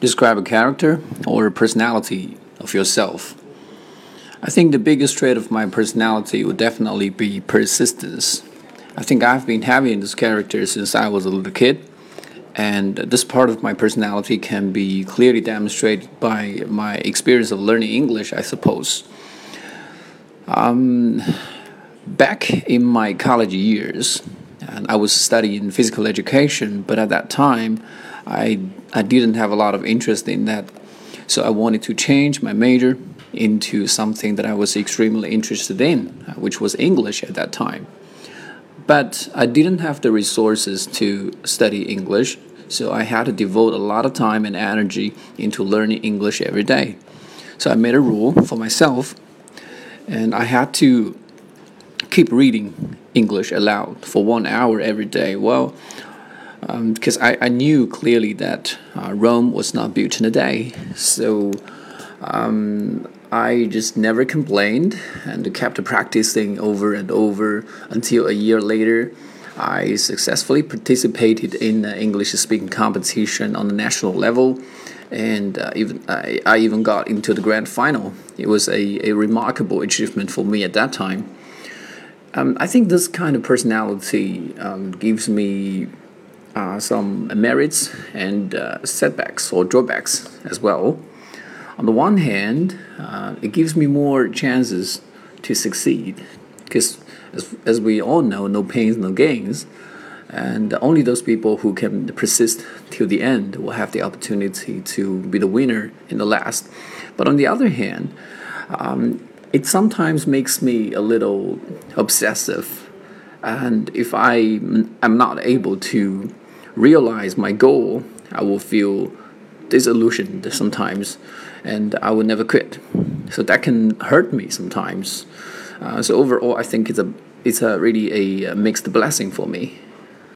describe a character or a personality of yourself. I think the biggest trait of my personality would definitely be persistence. I think I've been having this character since I was a little kid, and this part of my personality can be clearly demonstrated by my experience of learning English, I suppose. Um, back in my college years, and I was studying physical education, but at that time, I I didn't have a lot of interest in that, so I wanted to change my major into something that I was extremely interested in, uh, which was English at that time. But I didn't have the resources to study English, so I had to devote a lot of time and energy into learning English every day. So I made a rule for myself, and I had to keep reading English aloud for one hour every day. Well, um, because I, I knew clearly that uh, Rome was not built in a day. So um, I just never complained and kept practicing over and over until a year later. I successfully participated in the English speaking competition on the national level, and uh, even I, I even got into the grand final. It was a, a remarkable achievement for me at that time. Um, I think this kind of personality um, gives me uh, some merits and uh, setbacks or drawbacks as well. On the one hand, uh, it gives me more chances to succeed because, as, as we all know, no pains, no gains. And only those people who can persist till the end will have the opportunity to be the winner in the last. But on the other hand, um, it sometimes makes me a little obsessive. And if I am not able to realize my goal, I will feel disillusioned sometimes and I will never quit. So that can hurt me sometimes. Uh, so overall, I think it's a it's a really a, mixed blessing for me.